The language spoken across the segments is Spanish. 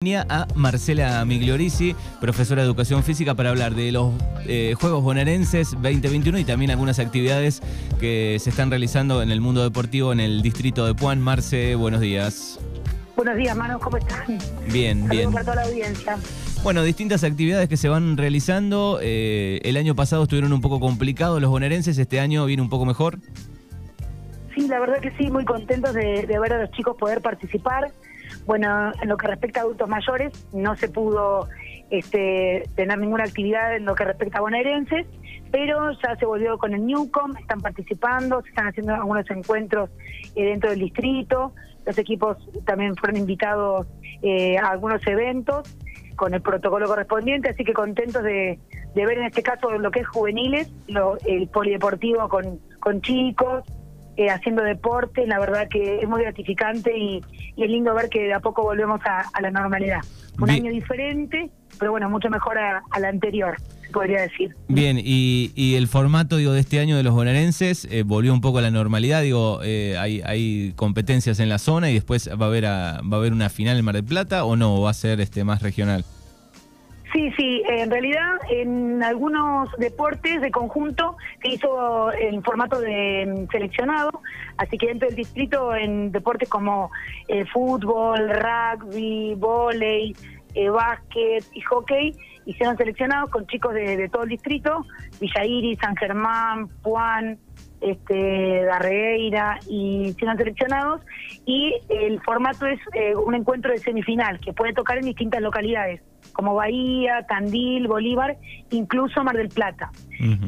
a Marcela Migliorisi, profesora de Educación Física, para hablar de los eh, Juegos Bonaerenses 2021 y también algunas actividades que se están realizando en el mundo deportivo en el distrito de Puan. Marce, buenos días. Buenos días, Manu, ¿cómo están? Bien, Saludos bien. para toda la audiencia. Bueno, distintas actividades que se van realizando. Eh, el año pasado estuvieron un poco complicados los bonaerenses, este año viene un poco mejor. Sí, la verdad que sí, muy contentos de, de ver a los chicos poder participar. Bueno, en lo que respecta a adultos mayores, no se pudo este, tener ninguna actividad en lo que respecta a bonaerenses, pero ya se volvió con el Newcom, están participando, se están haciendo algunos encuentros eh, dentro del distrito, los equipos también fueron invitados eh, a algunos eventos con el protocolo correspondiente, así que contentos de, de ver en este caso lo que es juveniles, lo- el polideportivo con, con chicos, eh, haciendo deporte, la verdad que es muy gratificante y, y es lindo ver que de a poco volvemos a, a la normalidad. Un Bien. año diferente, pero bueno, mucho mejor a, a la anterior, podría decir. Bien, y, y el formato digo, de este año de los bonaerenses eh, volvió un poco a la normalidad. Digo, eh, hay, hay competencias en la zona y después va a haber a- va a haber una final en Mar del Plata o no, va a ser este más regional. Sí, sí, en realidad en algunos deportes de conjunto se hizo en formato de mm, seleccionado, así que dentro del distrito en deportes como eh, fútbol, rugby, vóley, eh, básquet y hockey hicieron seleccionados con chicos de, de todo el distrito, Villa Iris, San Germán, Puan, este, Darreira, y hicieron seleccionados y el formato es eh, un encuentro de semifinal que puede tocar en distintas localidades como Bahía, Tandil, Bolívar, incluso Mar del Plata.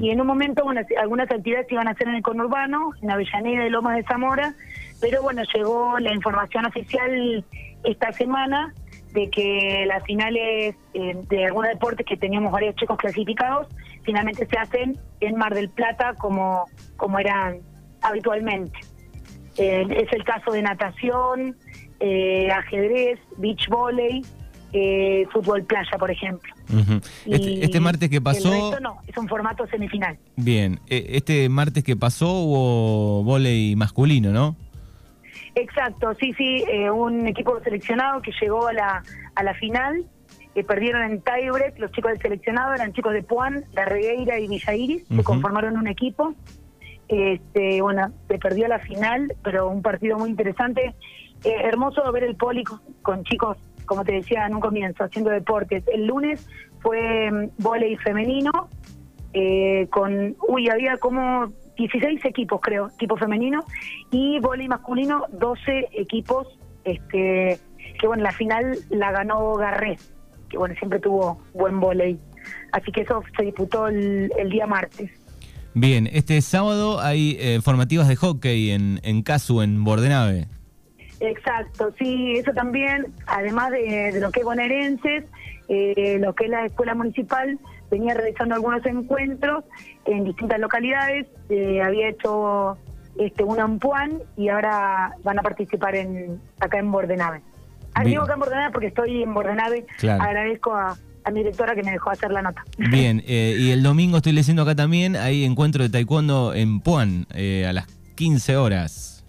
Y en un momento bueno, algunas actividades se iban a hacer en el conurbano, en Avellaneda y Lomas de Zamora, pero bueno, llegó la información oficial esta semana de que las finales eh, de algunos deportes que teníamos varios chicos clasificados, finalmente se hacen en Mar del Plata como, como eran habitualmente. Eh, es el caso de natación, eh, ajedrez, beach volley, eh, fútbol playa, por ejemplo. Este, este martes que El pasó, resto no, es un formato semifinal. bien, eh, este martes que pasó hubo volei masculino, ¿no? Exacto, sí, sí, eh, un equipo seleccionado que llegó a la, a la final, eh, perdieron en tiebreak, los chicos del seleccionado eran chicos de Puan, La Regueira y Villa Iris, Ujú. se conformaron un equipo, este, bueno, se perdió la final, pero un partido muy interesante, Eh, hermoso ver el poli con, con chicos, como te decía en un comienzo, haciendo deportes. El lunes fue mm, vóley femenino, eh, con, uy, había como 16 equipos, creo, equipo femenino, y vóley masculino, 12 equipos, este, que bueno, la final la ganó Garré, que bueno, siempre tuvo buen vóley. Así que eso se disputó el, el día martes. Bien, este sábado hay eh, formativas de hockey en, en Casu, en Bordenave. Exacto, sí, eso también, además de, de lo que es bonaerenses, eh, lo que es la escuela municipal, venía realizando algunos encuentros en distintas localidades, eh, había hecho este una en Puan y ahora van a participar en acá en Bordenave. Ah, digo acá en Bordenave porque estoy en Bordenave, Claro. agradezco a, a mi directora que me dejó hacer la nota. Bien, eh, y el domingo estoy leyendo acá también, hay encuentro de taekwondo en Puan eh, a las 15 horas.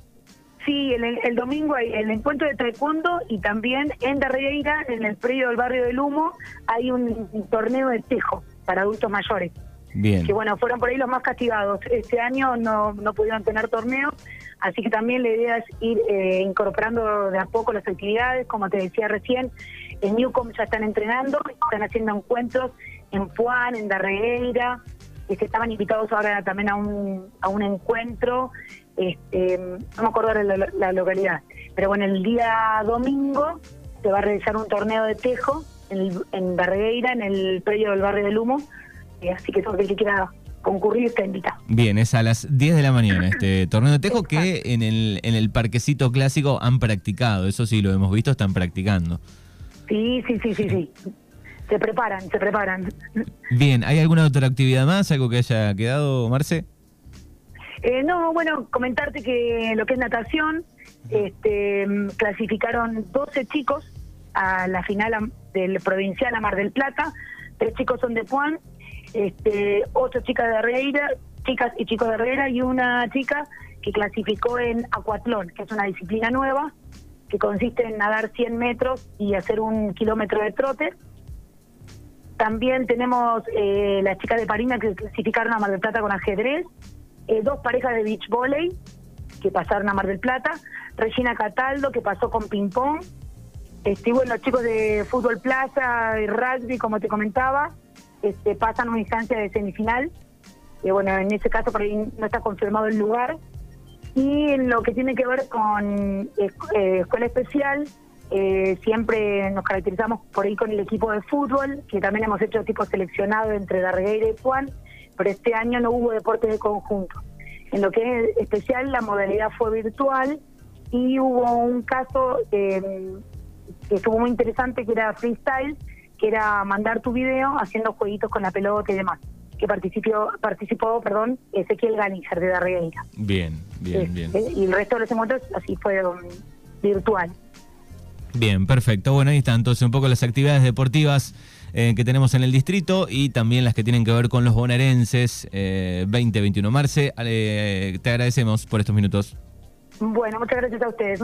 Sí, el, el domingo hay el encuentro de taekwondo y también en Darreira, en el predio del barrio del Humo, hay un, torneo de tejo para adultos mayores. Bien. Que bueno, fueron por ahí los más castigados. Este año no, no pudieron tener torneo, así que también la idea es ir eh, incorporando de a poco las actividades. Como te decía recién, en Newcom ya están entrenando, están haciendo encuentros en Puan, en Darreira, este, estaban invitados ahora también a un, a un encuentro, este, no me acuerdo la, la localidad, pero bueno, el día domingo se va a realizar un torneo de tejo en, en Darreira, en el predio del barrio del Humo, eh, así que todo el que quiera concurrir está invitado. Bien, es a las 10 de la mañana este torneo de tejo que en el, en el parquecito clásico han practicado, eso sí lo hemos visto, están practicando. Sí, sí, sí, sí, sí. Se preparan, se preparan. Bien, ¿hay alguna otra actividad más, algo que haya quedado, Marce? Eh, no, bueno, comentarte que lo que es natación, este, clasificaron 12 chicos a la final del provincial a Mar del Plata, tres chicos son de Puan, este, ocho chicas de Herrera, chicas y chicos de Herrera y una chica que clasificó en acuatlón, que es una disciplina nueva, que consiste en nadar 100 metros y hacer un kilómetro de trote. También tenemos eh, las chicas de Parina que clasificaron a Mar del Plata con ajedrez, eh, dos parejas de beach volley que pasaron a Mar del Plata, Regina Cataldo que pasó con ping pong, este, bueno, los chicos de fútbol plaza, y rugby, como te comentaba, este, pasan una instancia de semifinal. y bueno, en ese caso por ahí no está confirmado el lugar. Y en lo que tiene que ver con eh, escuela especial, eh, siempre nos caracterizamos por ahí con el equipo de fútbol, que también hemos hecho tipo seleccionado entre Darregueira y Juan, pero este año no hubo deporte de conjunto. En lo que es especial, la modalidad fue virtual y hubo un caso eh, que estuvo muy interesante, que era freestyle, que era mandar tu video haciendo jueguitos con la pelota y demás que participó, participó perdón, Ezequiel Ganiger de Darregueira. Bien, bien, bien. Y el resto de los encuentros así fue virtual. Bien, perfecto. Bueno, ahí está entonces un poco las actividades deportivas eh, que tenemos en el distrito y también las que tienen que ver con los bonaerenses eh, 2021. Marce, eh, te agradecemos por estos minutos. Bueno, muchas gracias a ustedes.